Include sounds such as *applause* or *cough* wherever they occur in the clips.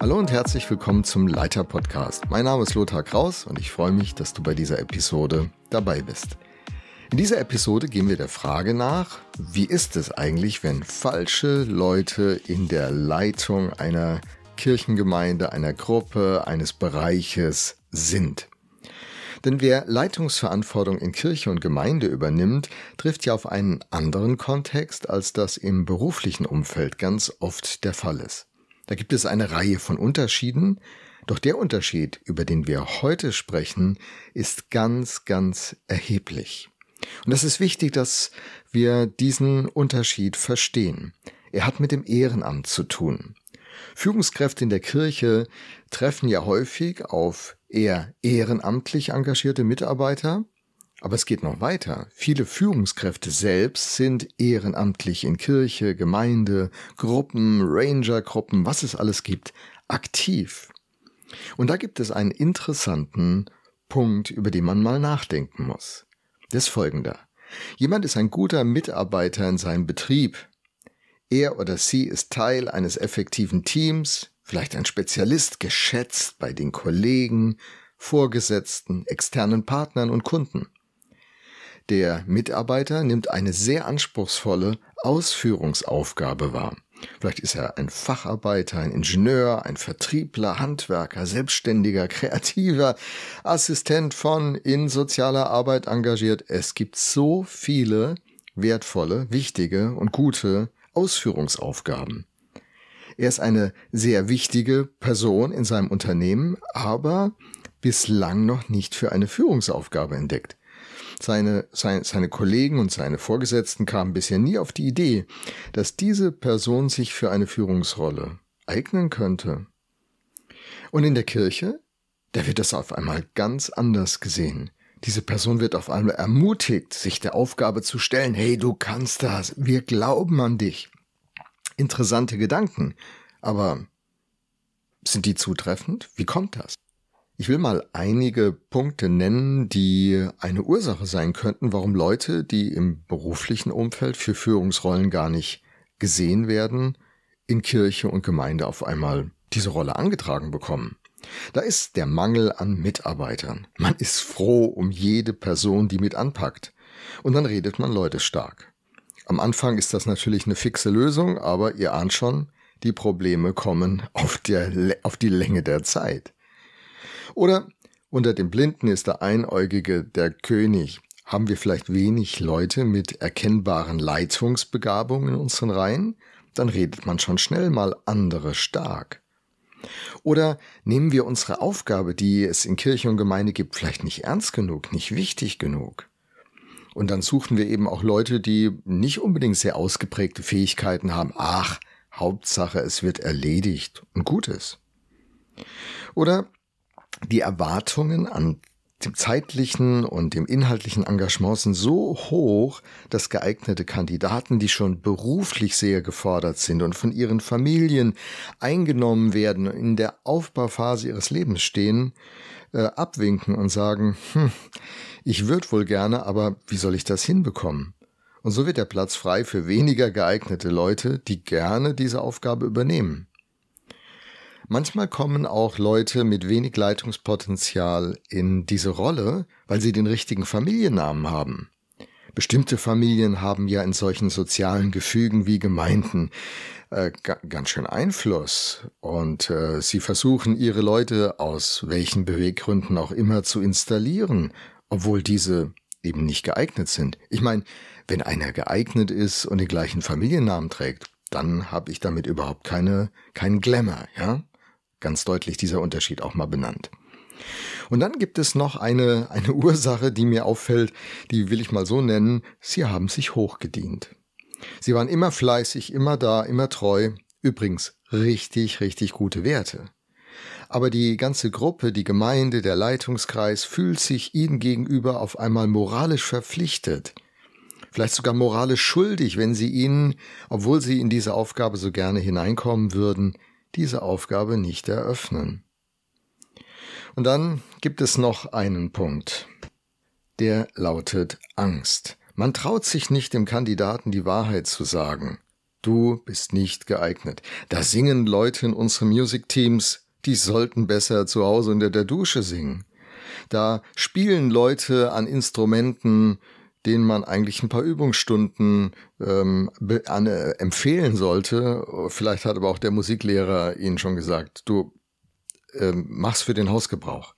Hallo und herzlich willkommen zum Leiter Podcast. Mein Name ist Lothar Kraus und ich freue mich, dass du bei dieser Episode dabei bist. In dieser Episode gehen wir der Frage nach, wie ist es eigentlich, wenn falsche Leute in der Leitung einer Kirchengemeinde, einer Gruppe, eines Bereiches sind. Denn wer Leitungsverantwortung in Kirche und Gemeinde übernimmt, trifft ja auf einen anderen Kontext, als das im beruflichen Umfeld ganz oft der Fall ist. Da gibt es eine Reihe von Unterschieden, doch der Unterschied, über den wir heute sprechen, ist ganz, ganz erheblich. Und es ist wichtig, dass wir diesen Unterschied verstehen. Er hat mit dem Ehrenamt zu tun. Führungskräfte in der Kirche treffen ja häufig auf eher ehrenamtlich engagierte Mitarbeiter, aber es geht noch weiter. Viele Führungskräfte selbst sind ehrenamtlich in Kirche, Gemeinde, Gruppen, Rangergruppen, was es alles gibt, aktiv. Und da gibt es einen interessanten Punkt, über den man mal nachdenken muss. Das ist folgender. Jemand ist ein guter Mitarbeiter in seinem Betrieb. Er oder sie ist Teil eines effektiven Teams, vielleicht ein Spezialist, geschätzt bei den Kollegen, Vorgesetzten, externen Partnern und Kunden. Der Mitarbeiter nimmt eine sehr anspruchsvolle Ausführungsaufgabe wahr. Vielleicht ist er ein Facharbeiter, ein Ingenieur, ein Vertriebler, Handwerker, Selbstständiger, *laughs* Kreativer, Assistent von in sozialer Arbeit engagiert. Es gibt so viele wertvolle, wichtige und gute Ausführungsaufgaben. Er ist eine sehr wichtige Person in seinem Unternehmen, aber bislang noch nicht für eine Führungsaufgabe entdeckt. Seine, seine, seine Kollegen und seine Vorgesetzten kamen bisher nie auf die Idee, dass diese Person sich für eine Führungsrolle eignen könnte. Und in der Kirche, da wird das auf einmal ganz anders gesehen. Diese Person wird auf einmal ermutigt, sich der Aufgabe zu stellen, hey, du kannst das, wir glauben an dich. Interessante Gedanken, aber sind die zutreffend? Wie kommt das? Ich will mal einige Punkte nennen, die eine Ursache sein könnten, warum Leute, die im beruflichen Umfeld für Führungsrollen gar nicht gesehen werden, in Kirche und Gemeinde auf einmal diese Rolle angetragen bekommen. Da ist der Mangel an Mitarbeitern. Man ist froh um jede Person, die mit anpackt. Und dann redet man Leute stark. Am Anfang ist das natürlich eine fixe Lösung, aber ihr ahnt schon, die Probleme kommen auf, der, auf die Länge der Zeit. Oder unter den Blinden ist der Einäugige der König. Haben wir vielleicht wenig Leute mit erkennbaren Leitungsbegabungen in unseren Reihen? Dann redet man schon schnell mal andere stark. Oder nehmen wir unsere Aufgabe, die es in Kirche und Gemeinde gibt, vielleicht nicht ernst genug, nicht wichtig genug? Und dann suchen wir eben auch Leute, die nicht unbedingt sehr ausgeprägte Fähigkeiten haben. Ach, Hauptsache, es wird erledigt und gut ist. Oder die Erwartungen an dem zeitlichen und dem inhaltlichen Engagement sind so hoch, dass geeignete Kandidaten, die schon beruflich sehr gefordert sind und von ihren Familien eingenommen werden, in der Aufbauphase ihres Lebens stehen, äh, abwinken und sagen, hm, ich würde wohl gerne, aber wie soll ich das hinbekommen? Und so wird der Platz frei für weniger geeignete Leute, die gerne diese Aufgabe übernehmen. Manchmal kommen auch Leute mit wenig Leitungspotenzial in diese Rolle, weil sie den richtigen Familiennamen haben. Bestimmte Familien haben ja in solchen sozialen Gefügen wie Gemeinden äh, ganz schön Einfluss und äh, sie versuchen ihre Leute aus welchen Beweggründen auch immer zu installieren, obwohl diese eben nicht geeignet sind. Ich meine, wenn einer geeignet ist und den gleichen Familiennamen trägt, dann habe ich damit überhaupt keine keinen Glamour, ja? Ganz deutlich dieser Unterschied auch mal benannt. Und dann gibt es noch eine, eine *laughs* Ursache, die mir auffällt, die will ich mal so nennen, sie haben sich hochgedient. Sie waren immer fleißig, immer da, immer treu. Übrigens richtig, richtig gute Werte. Aber die ganze Gruppe, die Gemeinde, der Leitungskreis fühlt sich ihnen gegenüber auf einmal moralisch verpflichtet. Vielleicht sogar moralisch schuldig, wenn sie ihnen, obwohl sie in diese Aufgabe so gerne hineinkommen würden, diese Aufgabe nicht eröffnen. Und dann gibt es noch einen Punkt. Der lautet Angst. Man traut sich nicht dem Kandidaten die Wahrheit zu sagen. Du bist nicht geeignet. Da singen Leute in unseren Music Teams, die sollten besser zu Hause unter der Dusche singen. Da spielen Leute an Instrumenten, denen man eigentlich ein paar Übungsstunden ähm, an, äh, empfehlen sollte. Vielleicht hat aber auch der Musiklehrer Ihnen schon gesagt, du ähm, mach's für den Hausgebrauch.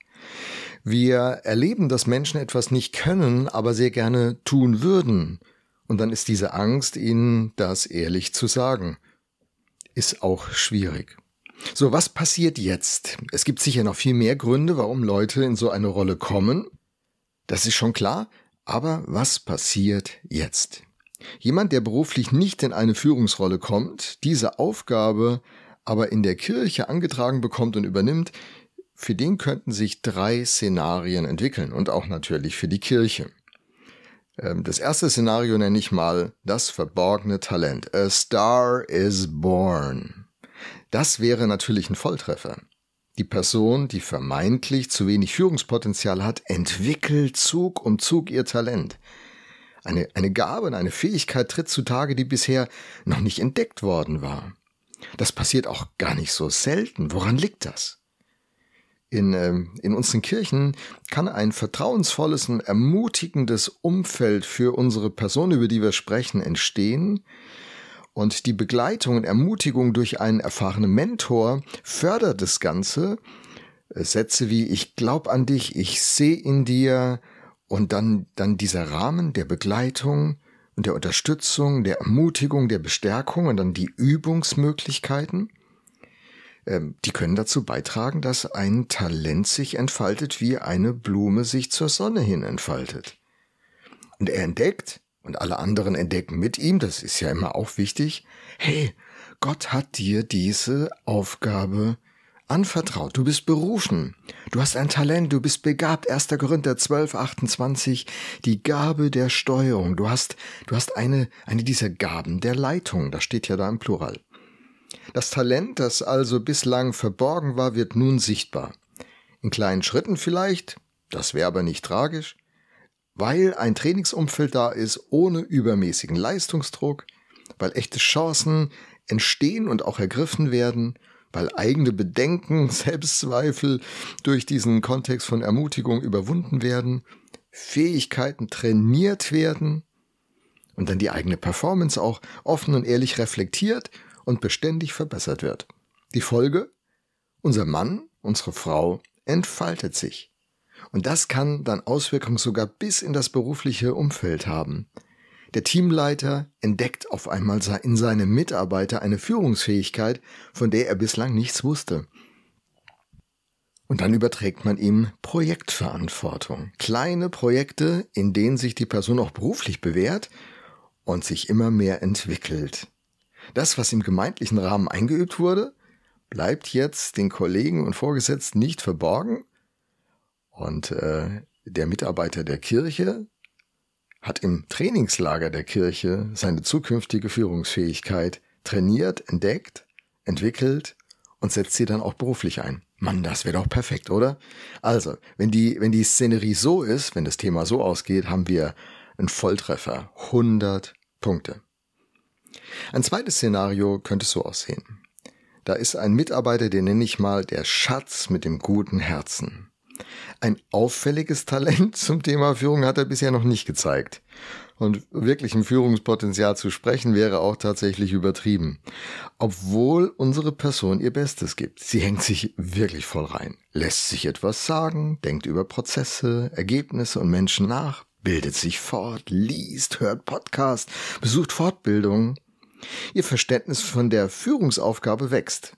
Wir erleben, dass Menschen etwas nicht können, aber sehr gerne tun würden. Und dann ist diese Angst, ihnen das ehrlich zu sagen. Ist auch schwierig. So, was passiert jetzt? Es gibt sicher noch viel mehr Gründe, warum Leute in so eine Rolle kommen. Das ist schon klar. Aber was passiert jetzt? Jemand, der beruflich nicht in eine Führungsrolle kommt, diese Aufgabe aber in der Kirche angetragen bekommt und übernimmt, für den könnten sich drei Szenarien entwickeln und auch natürlich für die Kirche. Ähm, das erste Szenario nenne ich mal das verborgene Talent. A Star is Born. Das wäre natürlich ein Volltreffer. Die Person, die vermeintlich zu wenig Führungspotenzial hat, entwickelt Zug um Zug ihr Talent. Eine, eine Gabe und eine Fähigkeit tritt zutage, die bisher noch nicht entdeckt worden war. Das passiert auch gar nicht so selten. Woran liegt das? In, ähm, in unseren Kirchen kann ein vertrauensvolles und ermutigendes Umfeld für unsere Person, über die wir sprechen, entstehen, und die Begleitung und Ermutigung durch einen erfahrenen Mentor fördert das Ganze. Äh, Sätze wie ich glaube an dich, ich sehe in dir und dann, dann dieser Rahmen der Begleitung und der Unterstützung, der Ermutigung, der Bestärkung und dann die Übungsmöglichkeiten. Ähm, die können dazu beitragen, dass ein Talent sich entfaltet, wie eine Blume sich zur Sonne hin entfaltet. Und er entdeckt, und alle anderen entdecken mit ihm, das ist ja immer auch wichtig, hey, Gott hat dir diese Aufgabe anvertraut. Du bist berufen. Du hast ein Talent. Du bist begabt. 1. Korinther 12, 28. Die Gabe der Steuerung. Du hast, du hast eine, eine dieser Gaben der Leitung. Das steht ja da im Plural. Das Talent, das also bislang verborgen war, wird nun sichtbar. In kleinen Schritten vielleicht. Das wäre aber nicht tragisch weil ein Trainingsumfeld da ist ohne übermäßigen Leistungsdruck, weil echte Chancen entstehen und auch ergriffen werden, weil eigene Bedenken, *laughs* Selbstzweifel durch diesen Kontext von Ermutigung überwunden werden, Fähigkeiten trainiert werden und dann die eigene Performance auch offen und ehrlich reflektiert und beständig verbessert wird. Die Folge? Unser Mann, unsere Frau entfaltet sich. Und das kann dann Auswirkungen sogar bis in das berufliche Umfeld haben. Der Teamleiter entdeckt auf einmal in seinem Mitarbeiter eine Führungsfähigkeit, von der er bislang nichts wusste. Und dann überträgt man ihm Projektverantwortung. Kleine Projekte, in denen sich die Person auch beruflich bewährt und sich immer mehr entwickelt. Das, was im gemeindlichen Rahmen eingeübt wurde, bleibt jetzt den Kollegen und Vorgesetzten nicht verborgen und äh, der Mitarbeiter der Kirche hat im Trainingslager der Kirche seine zukünftige Führungsfähigkeit trainiert, entdeckt, entwickelt und setzt sie dann auch beruflich ein. Mann, das wäre doch perfekt, oder? Also, wenn die, wenn die Szenerie so ist, wenn das Thema so ausgeht, haben wir einen Volltreffer. 100 Punkte. Ein zweites Szenario könnte so aussehen. Da ist ein Mitarbeiter, den nenne ich mal der Schatz mit dem guten Herzen. Ein auffälliges Talent zum Thema Führung hat er bisher noch nicht gezeigt. Und wirklich ein Führungspotenzial zu sprechen wäre auch tatsächlich übertrieben. Obwohl unsere Person ihr Bestes gibt. Sie hängt sich wirklich voll rein, lässt sich etwas sagen, denkt über Prozesse, Ergebnisse und Menschen nach, bildet sich fort, liest, hört Podcast, besucht Fortbildungen. Ihr Verständnis von der Führungsaufgabe wächst.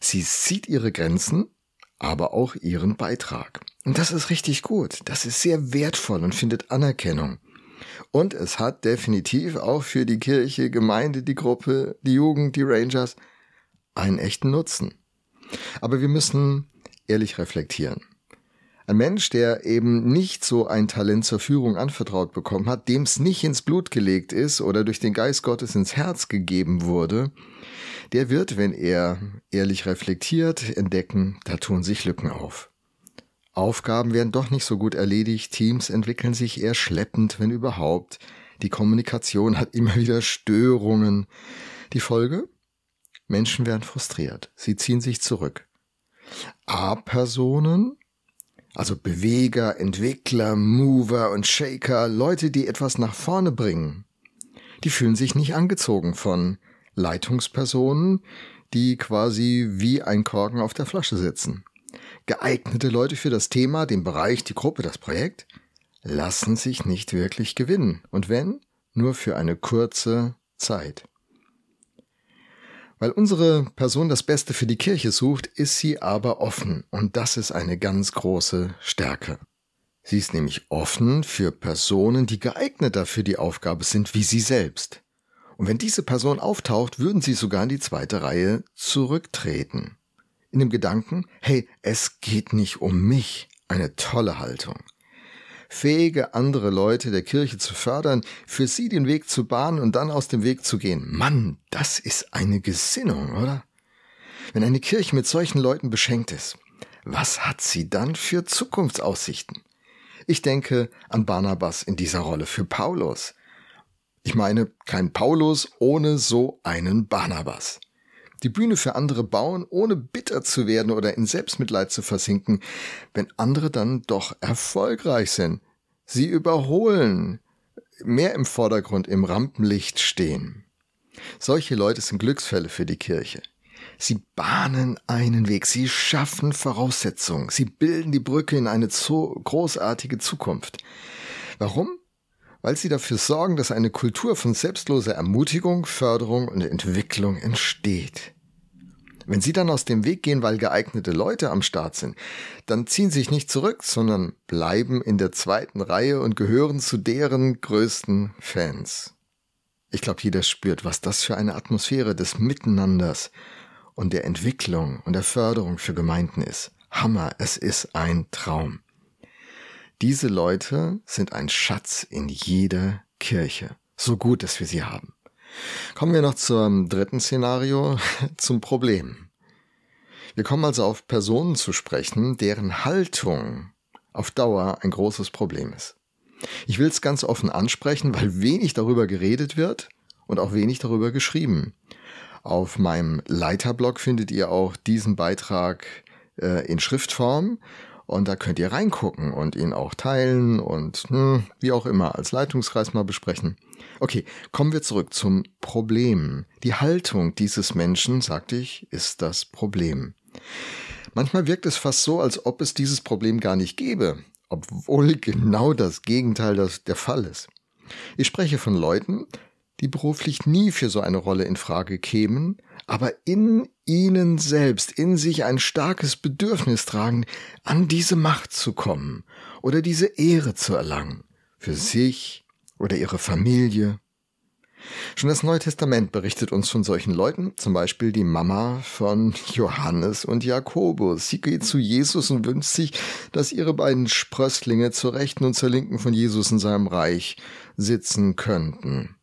Sie sieht ihre Grenzen aber auch ihren Beitrag. Und das ist richtig gut. Das ist sehr wertvoll und findet Anerkennung. Und es hat definitiv auch für die Kirche, Gemeinde, die Gruppe, die Jugend, die Rangers einen echten Nutzen. Aber wir müssen ehrlich reflektieren. Ein Mensch, der eben nicht so ein Talent zur Führung anvertraut bekommen hat, dem es nicht ins Blut gelegt ist oder durch den Geist Gottes ins Herz gegeben wurde, der wird, wenn er ehrlich reflektiert, entdecken, da tun sich Lücken auf. Aufgaben werden doch nicht so gut erledigt, Teams entwickeln sich eher schleppend, wenn überhaupt, die Kommunikation hat immer wieder Störungen, Die Folge? Menschen werden frustriert. Sie ziehen sich zurück. A-Personen, also Beweger, Entwickler, Mover und Shaker, Leute, die etwas nach vorne bringen, die fühlen sich nicht angezogen von Leitungspersonen, die quasi wie ein Korken auf der Flasche sitzen. Geeignete Leute für das Thema, den Bereich, die Gruppe, das Projekt, lassen sich nicht wirklich gewinnen. Und wenn, nur für eine kurze Zeit. Weil unsere Person das Beste für die Kirche sucht, ist sie aber offen. Und das ist eine ganz große Stärke. Sie ist nämlich offen für Personen, die geeigneter für die Aufgabe sind wie sie selbst. Und wenn diese Person auftaucht, würden sie sogar in die zweite Reihe zurücktreten. In dem Gedanken, hey, es geht nicht um mich. Eine tolle Haltung. Fähige andere Leute der Kirche zu fördern, für sie den Weg zu bahnen und dann aus dem Weg zu gehen. Mann, das ist eine Gesinnung, oder? Wenn eine Kirche mit solchen Leuten beschenkt ist, was hat sie dann für Zukunftsaussichten? Ich denke an Barnabas in dieser Rolle für Paulus. Ich meine, kein Paulus ohne so einen Barnabas. Die Bühne für andere bauen, ohne bitter zu werden oder in Selbstmitleid zu versinken, wenn andere dann doch erfolgreich sind. Sie überholen, mehr im Vordergrund im Rampenlicht stehen. Solche Leute sind Glücksfälle für die Kirche. Sie bahnen einen Weg, sie schaffen Voraussetzungen, sie bilden die Brücke in eine großartige Zukunft. Warum? Weil sie dafür sorgen, dass eine Kultur von selbstloser Ermutigung, Förderung und Entwicklung entsteht. Wenn sie dann aus dem Weg gehen, weil geeignete Leute am Start sind, dann ziehen sie sich nicht zurück, sondern bleiben in der zweiten Reihe und gehören zu deren größten Fans. Ich glaube, jeder spürt, was das für eine Atmosphäre des Miteinanders und der Entwicklung und der Förderung für Gemeinden ist. Hammer, es ist ein Traum. Diese Leute sind ein Schatz in jeder Kirche. So gut, dass wir sie haben. Kommen wir noch zum dritten Szenario, *laughs* zum Problem. Wir kommen also auf Personen zu sprechen, deren Haltung auf Dauer ein großes Problem ist. Ich will es ganz offen ansprechen, weil wenig darüber geredet wird und auch wenig darüber geschrieben. Auf meinem Leiterblog findet ihr auch diesen Beitrag äh, in Schriftform und da könnt ihr reingucken und ihn auch teilen und hm, wie auch immer als Leitungskreis mal besprechen. Okay, kommen wir zurück zum Problem. Die Haltung dieses Menschen, sagte ich, ist das Problem. Manchmal wirkt es fast so, als ob es dieses Problem gar nicht gäbe, obwohl genau das Gegenteil das der Fall ist. Ich spreche von Leuten, die beruflich nie für so eine Rolle in Frage kämen, aber in ihnen selbst, in sich ein starkes Bedürfnis tragen, an diese Macht zu kommen oder diese Ehre zu erlangen, für sich oder ihre Familie. Schon das Neue Testament berichtet uns von solchen Leuten, zum Beispiel die Mama von Johannes und Jakobus. Sie geht zu Jesus und wünscht sich, dass ihre beiden Sprösslinge zur Rechten und zur Linken von Jesus in seinem Reich sitzen könnten.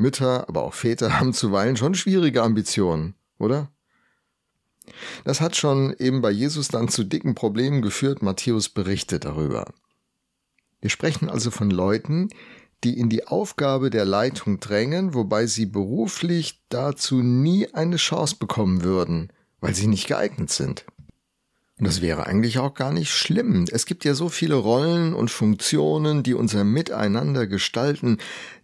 Mütter, aber auch Väter *laughs* haben zuweilen schon schwierige Ambitionen, oder? Das hat schon eben bei Jesus dann zu dicken Problemen geführt. Matthäus berichtet darüber. Wir sprechen also von Leuten, die in die Aufgabe der Leitung drängen, wobei sie beruflich dazu nie eine Chance bekommen würden, weil sie nicht geeignet sind. Und das wäre eigentlich auch gar nicht schlimm. Es gibt ja so viele Rollen und Funktionen, die unser Miteinander gestalten.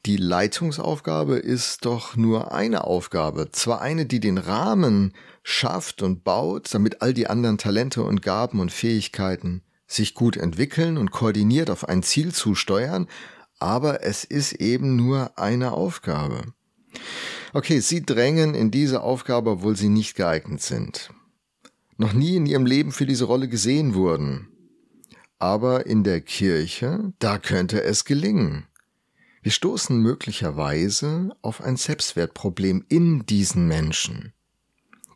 Die Leitungsaufgabe ist doch nur eine Aufgabe. Zwar eine, die den Rahmen schafft und baut, damit all die anderen Talente und Gaben und Fähigkeiten sich gut entwickeln und koordiniert auf ein Ziel zusteuern, aber es ist eben nur eine Aufgabe. Okay, Sie drängen in diese Aufgabe, obwohl Sie nicht geeignet sind noch nie in ihrem Leben für diese Rolle gesehen wurden. Aber in der Kirche, da könnte es gelingen. Wir stoßen möglicherweise auf ein Selbstwertproblem in diesen Menschen.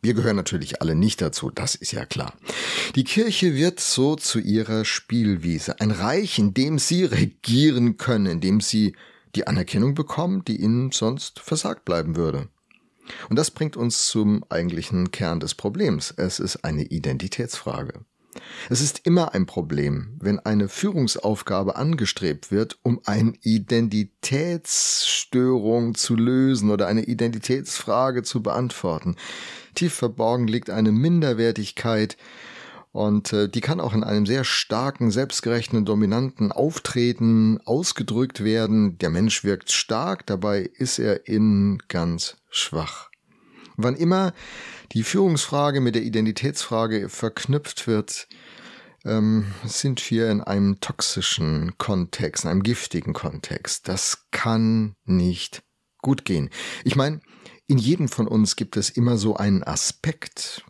Wir gehören natürlich alle nicht dazu, das ist ja klar. Die Kirche wird so zu ihrer Spielwiese, ein Reich, in dem sie regieren können, in dem sie die Anerkennung bekommen, die ihnen sonst versagt bleiben würde. Und das bringt uns zum eigentlichen Kern des Problems. Es ist eine Identitätsfrage. Es ist immer ein Problem, wenn eine Führungsaufgabe angestrebt wird, um eine Identitätsstörung zu lösen oder eine Identitätsfrage zu beantworten. Tief verborgen liegt eine Minderwertigkeit, und äh, die kann auch in einem sehr starken, selbstgerechten dominanten Auftreten ausgedrückt werden. Der Mensch wirkt stark, dabei ist er innen ganz schwach. Wann immer die Führungsfrage mit der Identitätsfrage verknüpft wird, ähm, sind wir in einem toxischen Kontext, in einem giftigen Kontext. Das kann nicht gut gehen. Ich meine, in jedem von uns gibt es immer so einen Aspekt,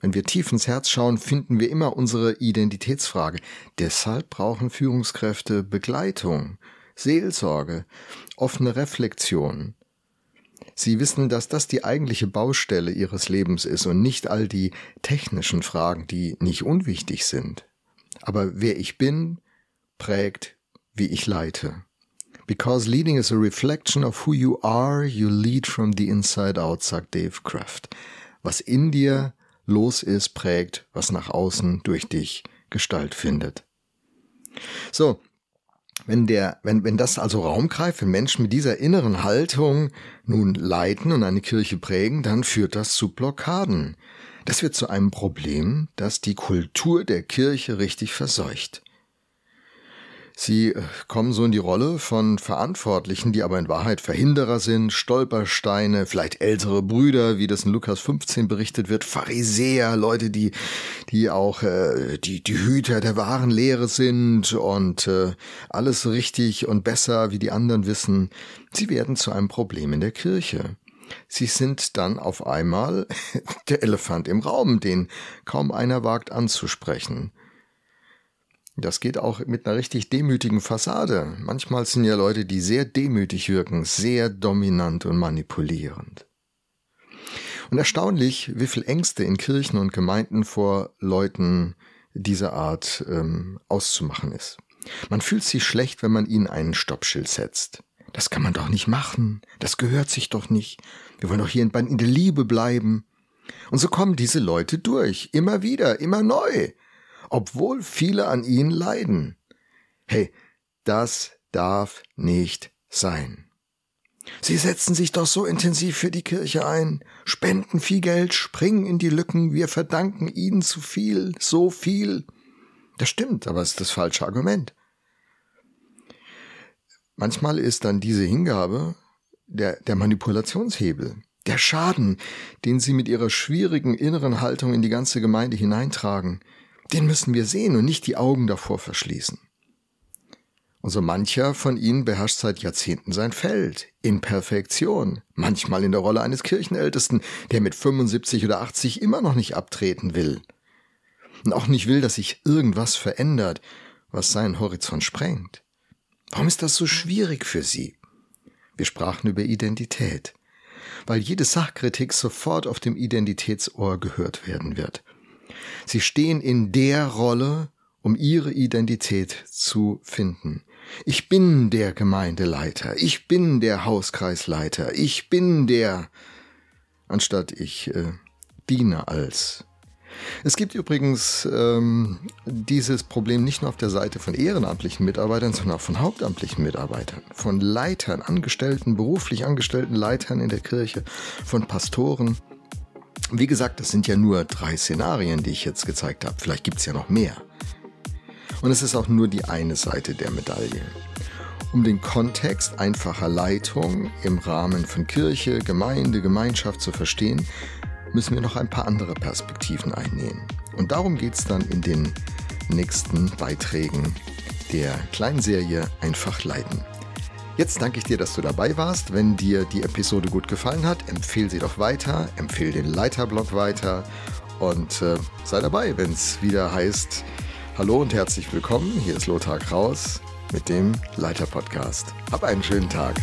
wenn wir tief ins Herz schauen, finden wir immer unsere Identitätsfrage. Deshalb brauchen Führungskräfte Begleitung, Seelsorge, offene Reflexion. Sie wissen, dass das die eigentliche Baustelle ihres Lebens ist und nicht all die technischen Fragen, die nicht unwichtig sind. Aber wer ich bin, prägt, wie ich leite. Because leading is a reflection of who you are, you lead from the inside out, sagt Dave Kraft. Was in dir los ist, prägt, was nach außen durch dich Gestalt findet. So, wenn der, wenn, wenn das also Raum greift, wenn Menschen mit dieser inneren Haltung nun leiten und eine Kirche prägen, dann führt das zu Blockaden. Das wird zu einem Problem, das die Kultur der Kirche richtig verseucht. Sie äh, kommen so in die Rolle von Verantwortlichen, die aber in Wahrheit Verhinderer sind, Stolpersteine, vielleicht ältere Brüder, wie das in Lukas 15 berichtet wird, Pharisäer, Leute, die, die auch äh, die, die Hüter der wahren Lehre sind und äh, alles richtig und besser, wie die anderen wissen. Sie werden zu einem Problem in der Kirche. Sie sind dann auf einmal *laughs* der Elefant im Raum, den kaum einer wagt anzusprechen. Das geht auch mit einer richtig demütigen Fassade. Manchmal sind ja Leute, die sehr demütig wirken, sehr dominant und manipulierend. Und erstaunlich, wie viel Ängste in Kirchen und Gemeinden vor Leuten dieser Art ähm, auszumachen ist. Man fühlt sich schlecht, wenn man ihnen einen Stoppschild setzt. Das kann man doch nicht machen. Das gehört sich doch nicht. Wir wollen doch hier in der Liebe bleiben. Und so kommen diese Leute durch. Immer wieder, immer neu obwohl viele an ihnen leiden. Hey, das darf nicht sein. Sie setzen sich doch so intensiv für die Kirche ein, spenden viel Geld, springen in die Lücken, wir verdanken ihnen zu viel, so viel. Das stimmt, aber es ist das falsche Argument. Manchmal ist dann diese Hingabe der, der Manipulationshebel, der Schaden, den sie mit ihrer schwierigen inneren Haltung in die ganze Gemeinde hineintragen, den müssen wir sehen und nicht die Augen davor verschließen. Und so mancher von ihnen beherrscht seit Jahrzehnten sein Feld, in Perfektion, manchmal in der Rolle eines Kirchenältesten, der mit 75 oder 80 immer noch nicht abtreten will. Und auch nicht will, dass sich irgendwas verändert, was seinen Horizont sprengt. Warum ist das so schwierig für Sie? Wir sprachen über Identität, weil jede Sachkritik sofort auf dem Identitätsohr gehört werden wird. Sie stehen in der Rolle, um ihre Identität zu finden. Ich bin der Gemeindeleiter, ich bin der Hauskreisleiter, ich bin der, anstatt ich äh, diene als. Es gibt übrigens ähm, dieses Problem nicht nur auf der Seite von ehrenamtlichen Mitarbeitern, sondern auch von hauptamtlichen Mitarbeitern, von Leitern, Angestellten, beruflich angestellten Leitern in der Kirche, von Pastoren. Wie gesagt, das sind ja nur drei Szenarien, die ich jetzt gezeigt habe. Vielleicht gibt es ja noch mehr. Und es ist auch nur die eine Seite der Medaille. Um den Kontext einfacher Leitung im Rahmen von Kirche, Gemeinde, Gemeinschaft zu verstehen, müssen wir noch ein paar andere Perspektiven einnehmen. Und darum geht es dann in den nächsten Beiträgen der kleinen Serie Einfach leiten. Jetzt danke ich dir, dass du dabei warst. Wenn dir die Episode gut gefallen hat, empfehle sie doch weiter, empfehle den Leiterblog weiter und äh, sei dabei, wenn es wieder heißt, hallo und herzlich willkommen. Hier ist Lothar Kraus mit dem Leiter Podcast. Hab einen schönen Tag.